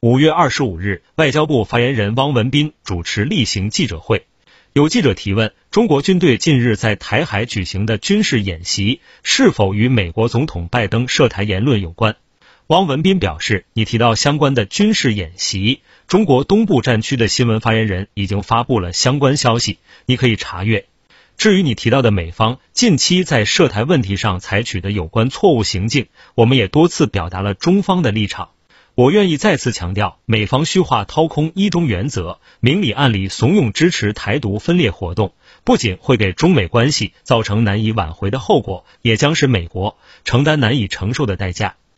五月二十五日，外交部发言人汪文斌主持例行记者会，有记者提问：中国军队近日在台海举行的军事演习，是否与美国总统拜登涉台言论有关？汪文斌表示，你提到相关的军事演习，中国东部战区的新闻发言人已经发布了相关消息，你可以查阅。至于你提到的美方近期在涉台问题上采取的有关错误行径，我们也多次表达了中方的立场。我愿意再次强调，美方虚化掏空一中原则，明里暗里怂恿支持台独分裂活动，不仅会给中美关系造成难以挽回的后果，也将使美国承担难以承受的代价。